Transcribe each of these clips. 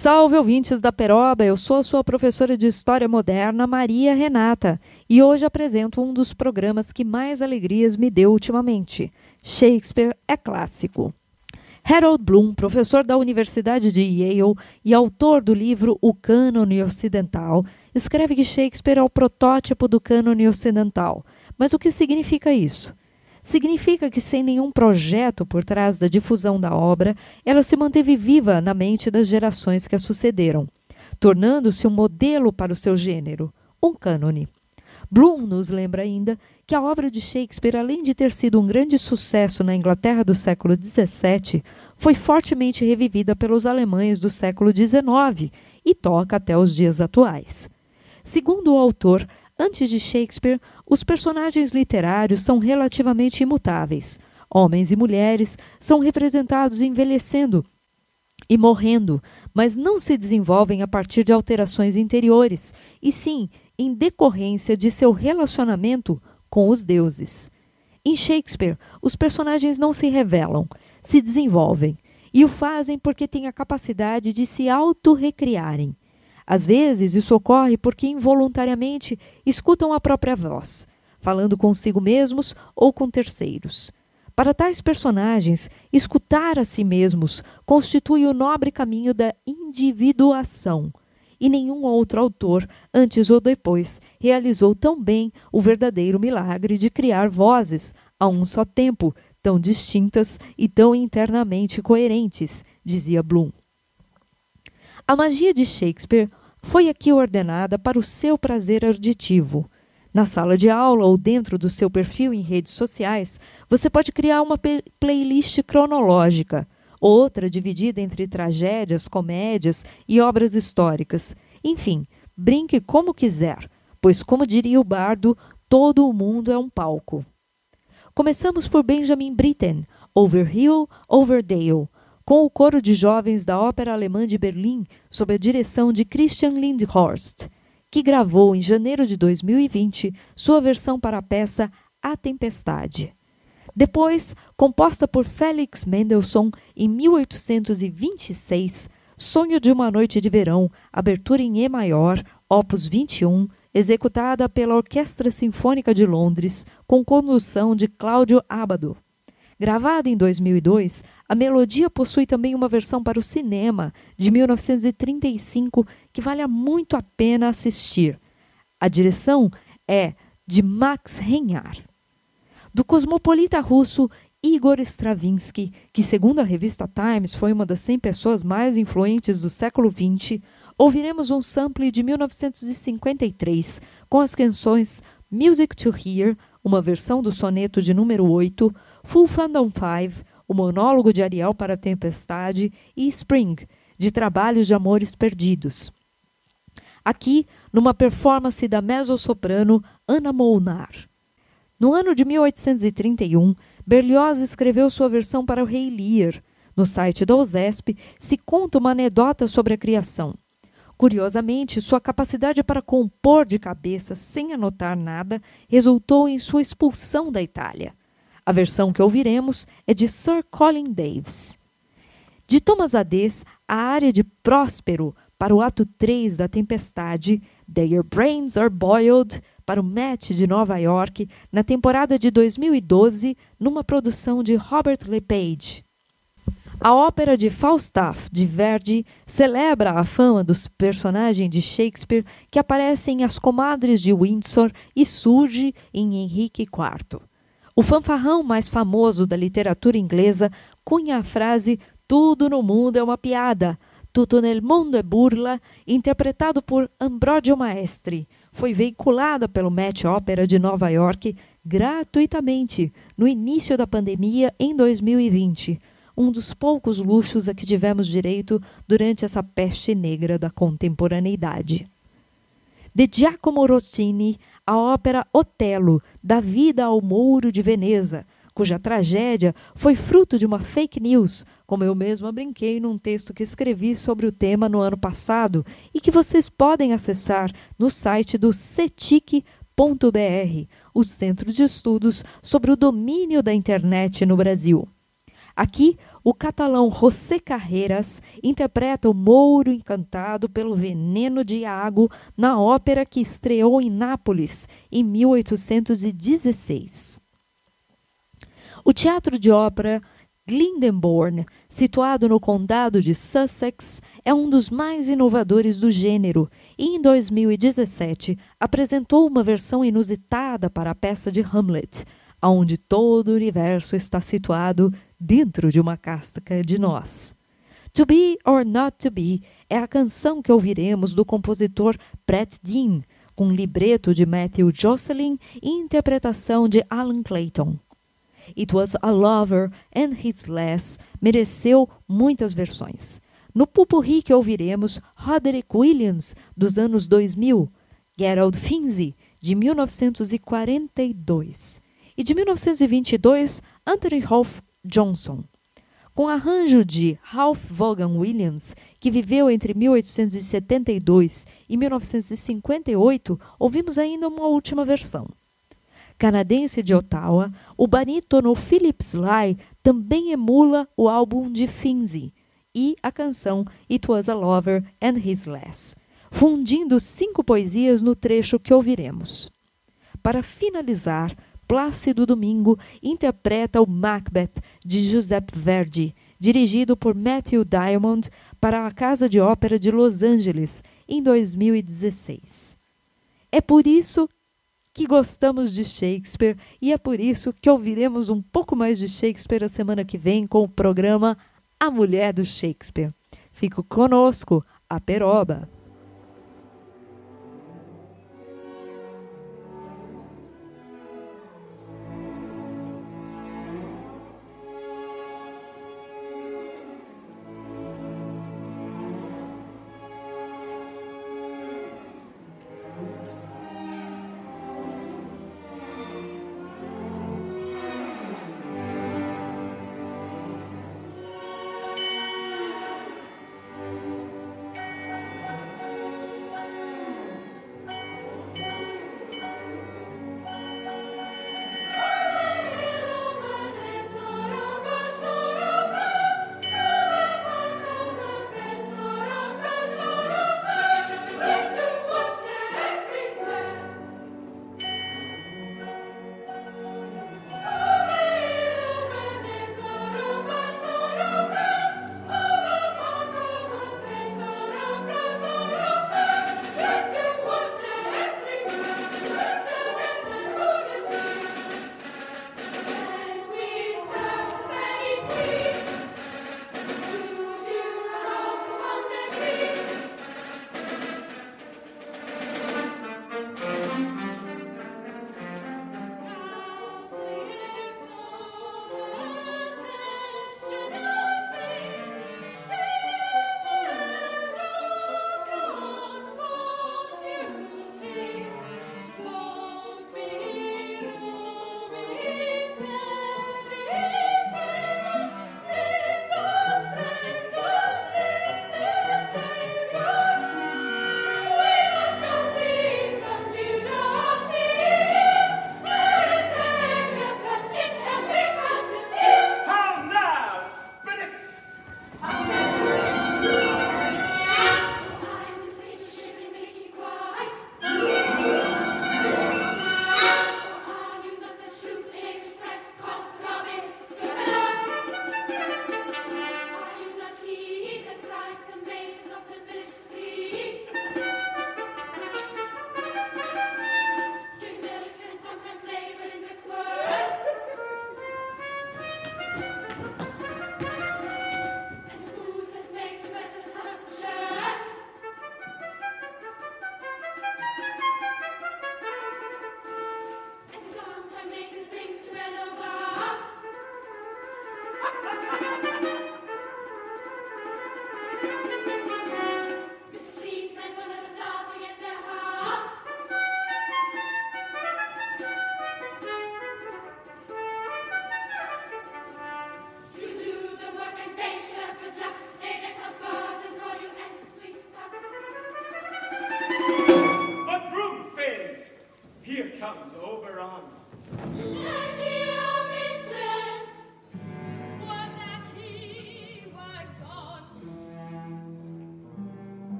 Salve ouvintes da Peroba, eu sou a sua professora de História Moderna, Maria Renata, e hoje apresento um dos programas que mais alegrias me deu ultimamente. Shakespeare é clássico. Harold Bloom, professor da Universidade de Yale e autor do livro O Cânone Ocidental, escreve que Shakespeare é o protótipo do cânone ocidental. Mas o que significa isso? Significa que, sem nenhum projeto por trás da difusão da obra, ela se manteve viva na mente das gerações que a sucederam, tornando-se um modelo para o seu gênero, um cânone. Bloom nos lembra ainda que a obra de Shakespeare, além de ter sido um grande sucesso na Inglaterra do século XVII, foi fortemente revivida pelos alemães do século XIX e toca até os dias atuais. Segundo o autor, Antes de Shakespeare, os personagens literários são relativamente imutáveis. Homens e mulheres são representados envelhecendo e morrendo, mas não se desenvolvem a partir de alterações interiores, e sim em decorrência de seu relacionamento com os deuses. Em Shakespeare, os personagens não se revelam, se desenvolvem, e o fazem porque têm a capacidade de se autorrecriarem. Às vezes, isso ocorre porque involuntariamente escutam a própria voz, falando consigo mesmos ou com terceiros. Para tais personagens, escutar a si mesmos constitui o nobre caminho da individuação, e nenhum outro autor, antes ou depois, realizou tão bem o verdadeiro milagre de criar vozes a um só tempo, tão distintas e tão internamente coerentes, dizia Bloom. A magia de Shakespeare foi aqui ordenada para o seu prazer auditivo. Na sala de aula ou dentro do seu perfil em redes sociais, você pode criar uma playlist cronológica, outra dividida entre tragédias, comédias e obras históricas. Enfim, brinque como quiser, pois, como diria o bardo, todo o mundo é um palco. Começamos por Benjamin Britten, Over Hill, Over Dale, com o coro de jovens da Ópera Alemã de Berlim, sob a direção de Christian Lindhorst, que gravou em janeiro de 2020 sua versão para a peça A Tempestade. Depois, composta por Felix Mendelssohn em 1826, Sonho de uma Noite de Verão, abertura em E maior, opus 21, executada pela Orquestra Sinfônica de Londres, com condução de Cláudio Abado. Gravada em 2002, a melodia possui também uma versão para o cinema, de 1935, que vale muito a pena assistir. A direção é de Max Reinhar. Do cosmopolita russo Igor Stravinsky, que, segundo a revista Times, foi uma das 100 pessoas mais influentes do século XX, ouviremos um sample de 1953 com as canções Music to Hear, uma versão do soneto de número 8, Full Fandom 5, o monólogo de Ariel para a Tempestade e Spring, de Trabalhos de Amores Perdidos. Aqui, numa performance da mezzo-soprano Anna Molnar. No ano de 1831, Berlioz escreveu sua versão para o Rei Lear. No site da USESP se conta uma anedota sobre a criação. Curiosamente, sua capacidade para compor de cabeça sem anotar nada resultou em sua expulsão da Itália. A versão que ouviremos é de Sir Colin Davis. De Thomas Ades, a área de Próspero para o ato 3 da Tempestade, Their Brains Are Boiled, para o Met de Nova York, na temporada de 2012, numa produção de Robert LePage. A ópera de Falstaff, de Verdi, celebra a fama dos personagens de Shakespeare que aparecem em As Comadres de Windsor e surge em Henrique IV. O fanfarrão mais famoso da literatura inglesa cunha a frase Tudo no mundo é uma piada, Tutto nel mondo é burla, interpretado por Ambrogio Maestri. Foi veiculada pelo Met Opera de Nova York gratuitamente no início da pandemia em 2020, um dos poucos luxos a que tivemos direito durante essa peste negra da contemporaneidade. De Giacomo Rossini, a ópera Otelo, da vida ao Mouro de Veneza, cuja tragédia foi fruto de uma fake news, como eu mesma brinquei num texto que escrevi sobre o tema no ano passado e que vocês podem acessar no site do cetic.br, o Centro de Estudos sobre o Domínio da Internet no Brasil. Aqui, o catalão José Carreras interpreta o Mouro encantado pelo veneno de Iago na ópera que estreou em Nápoles em 1816. O Teatro de Ópera Glyndebourne, situado no condado de Sussex, é um dos mais inovadores do gênero e, em 2017, apresentou uma versão inusitada para a peça de Hamlet, onde todo o universo está situado dentro de uma casca de nós. To Be or Not to Be é a canção que ouviremos do compositor Brett Dean, com libreto de Matthew Jocelyn e interpretação de Alan Clayton. It Was a Lover and His Lass mereceu muitas versões. No pupurri que ouviremos Roderick Williams, dos anos 2000, Gerald Finzi, de 1942, e de 1922, Anthony Rolfe Johnson. Com arranjo de Ralph Vaughan Williams, que viveu entre 1872 e 1958, ouvimos ainda uma última versão canadense de Ottawa, o barítono Philip Sly também emula o álbum de Finzi e a canção It Was a Lover and His Lass, fundindo cinco poesias no trecho que ouviremos. Para finalizar, Plácido Domingo interpreta o Macbeth de Giuseppe Verdi, dirigido por Matthew Diamond para a Casa de Ópera de Los Angeles em 2016. É por isso que gostamos de Shakespeare e é por isso que ouviremos um pouco mais de Shakespeare a semana que vem com o programa A Mulher do Shakespeare. Fico conosco, a Peroba.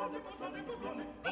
cordone, cordone, cordone,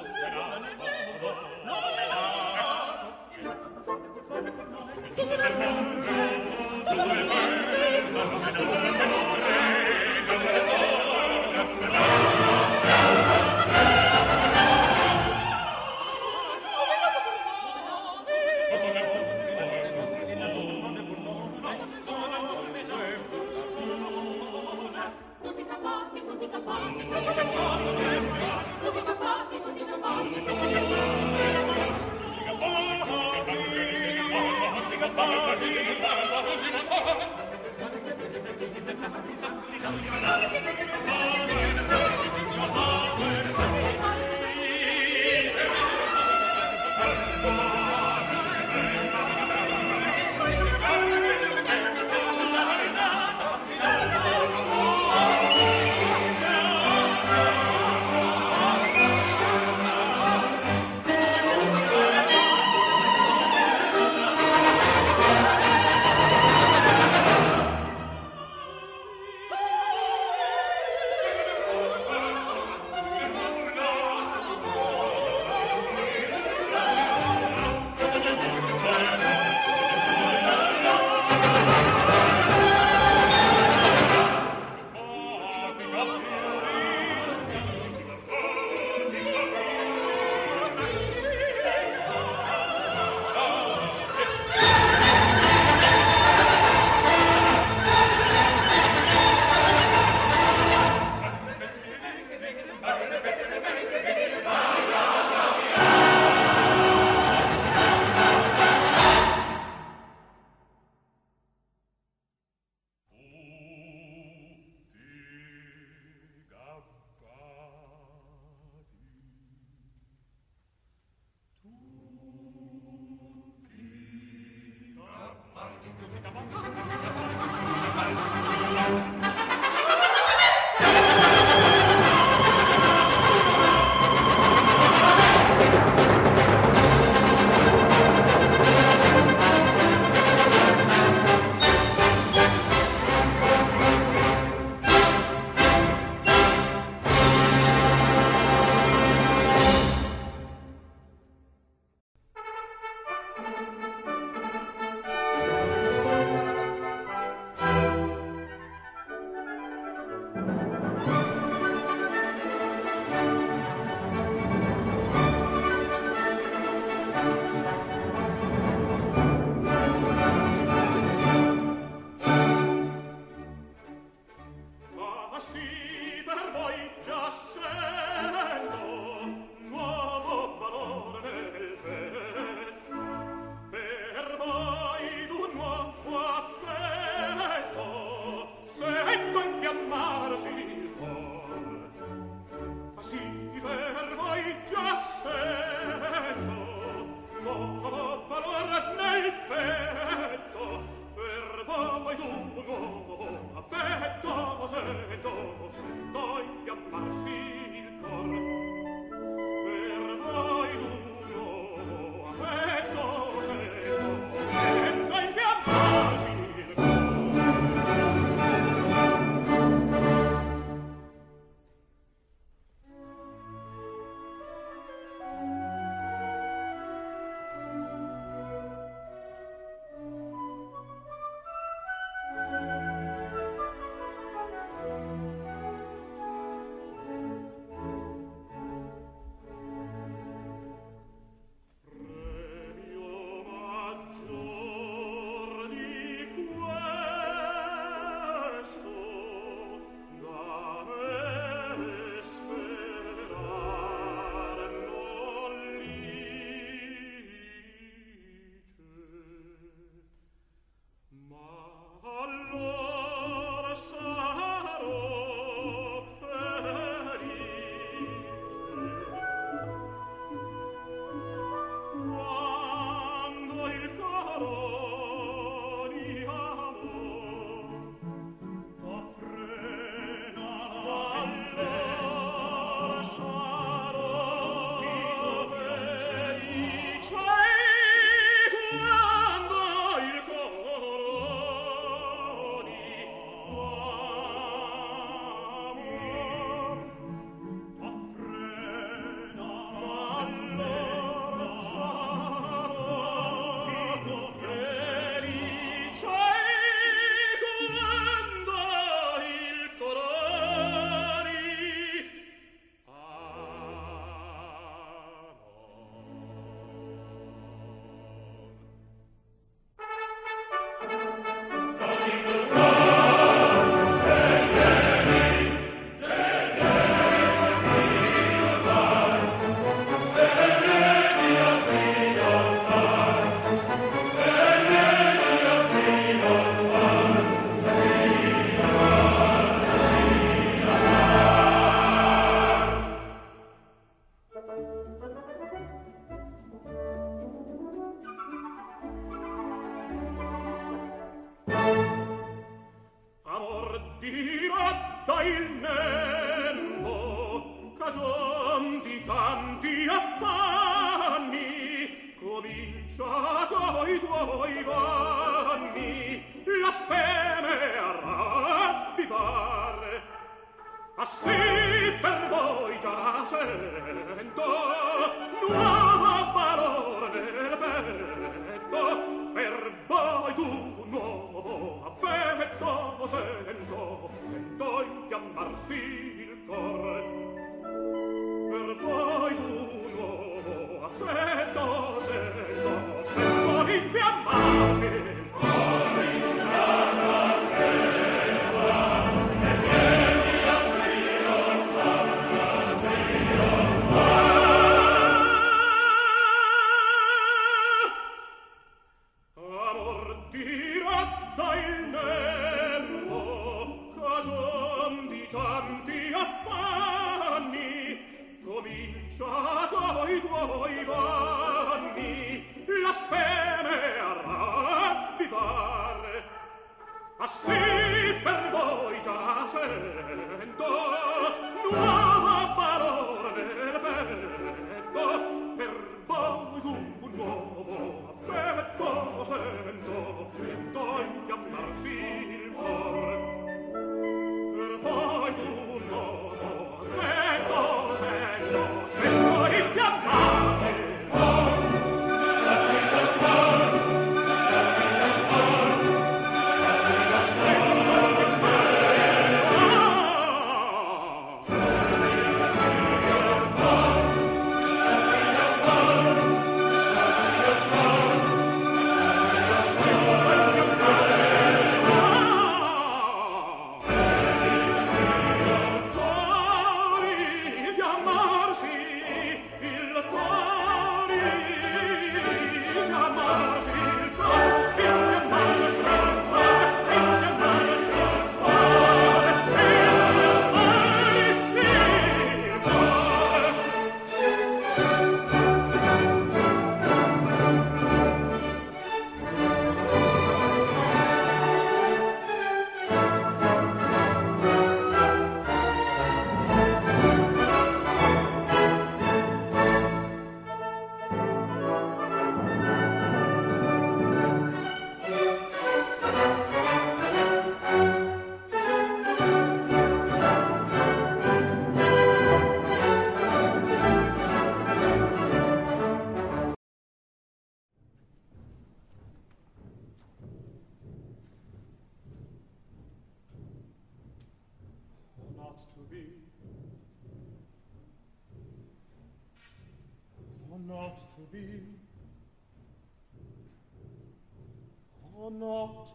O not,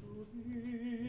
to thee.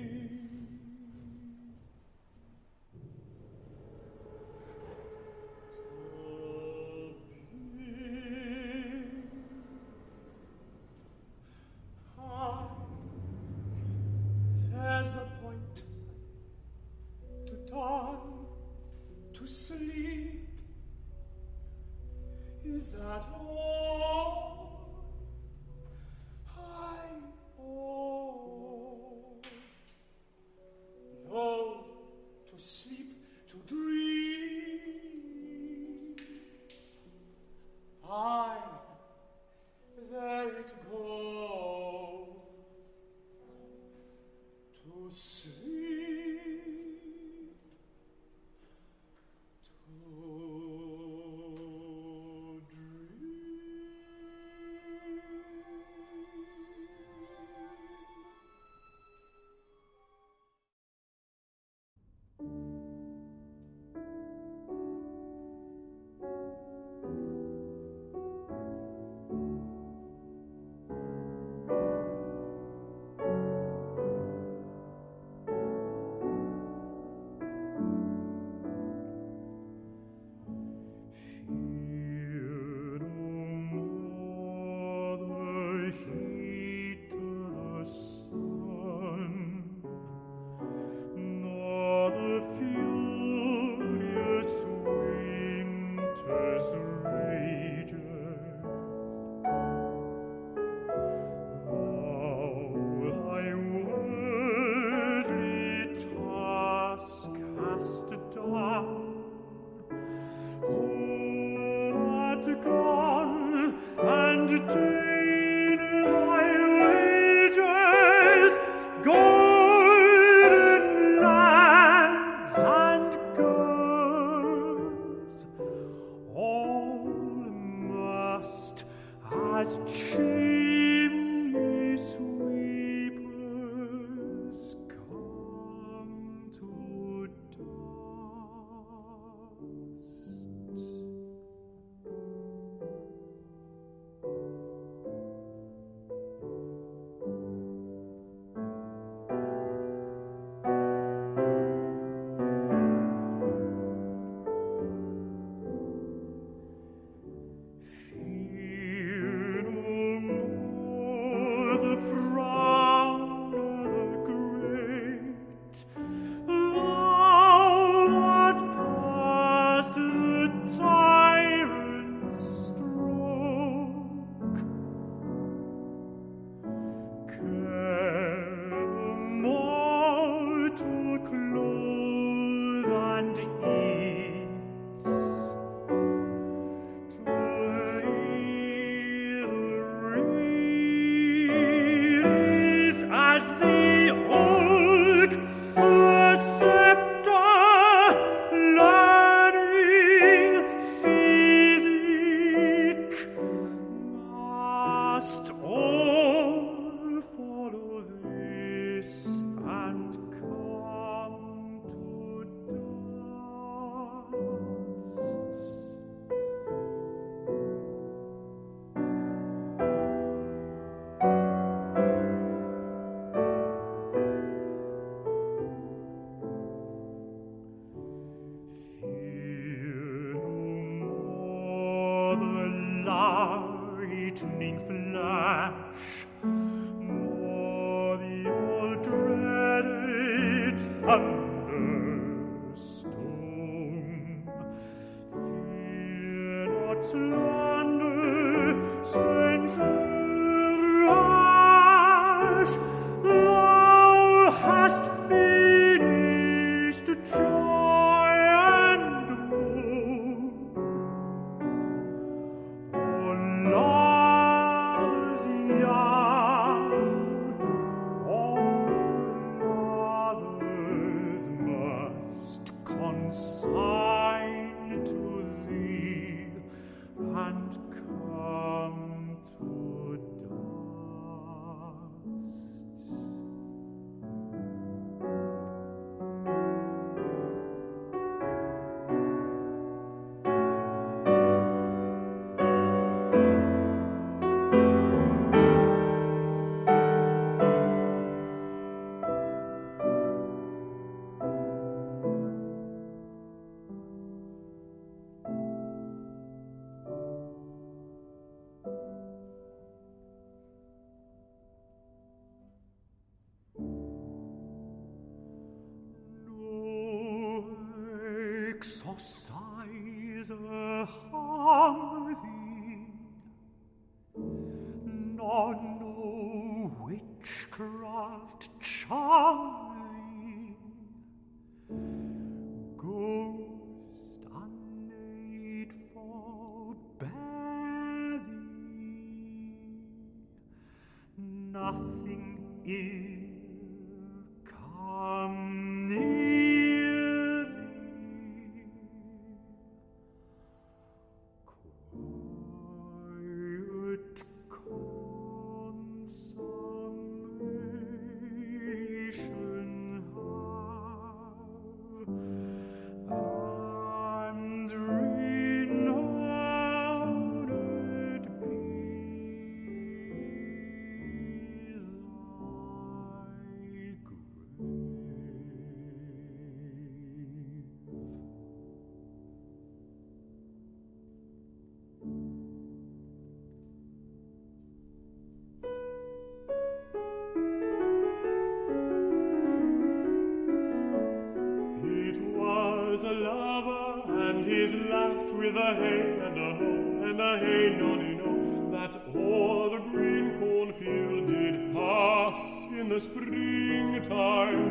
the hay and a hoe, and the hay nonny no, that o'er the green cornfield did pass in the springtime,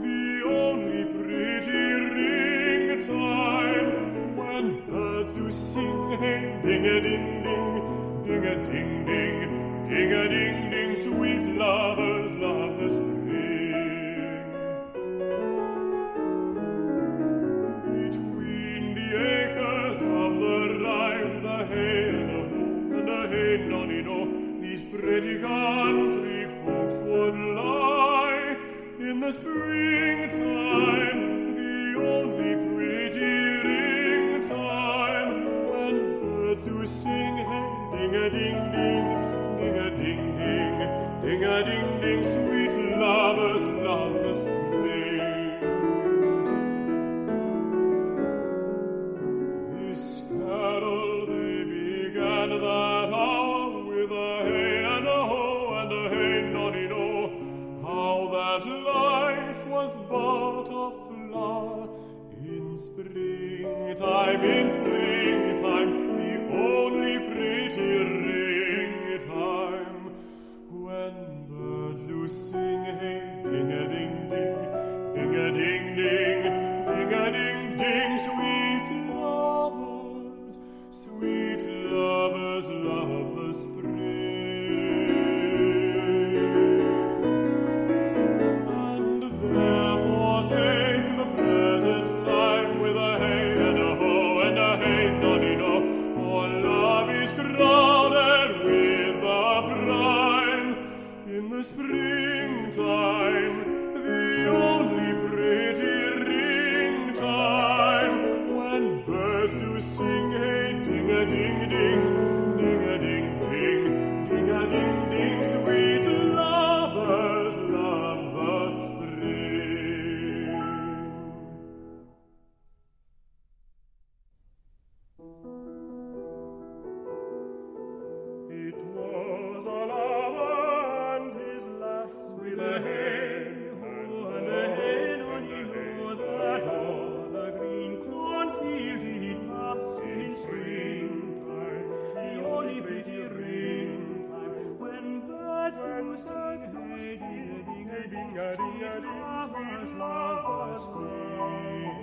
the only pretty ring time when birds do sing, hey ding a ding. spring ring a ring a ring sweet flowers bloom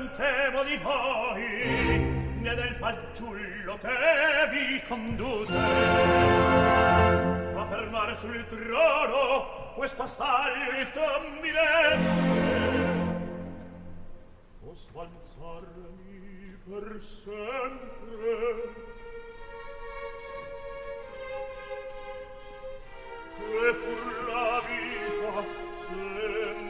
non temo di voi né del fanciullo che vi conduce. A fermare sul trono questo assalto millenare o sbalzarmi per sempre. E pur la vita sempre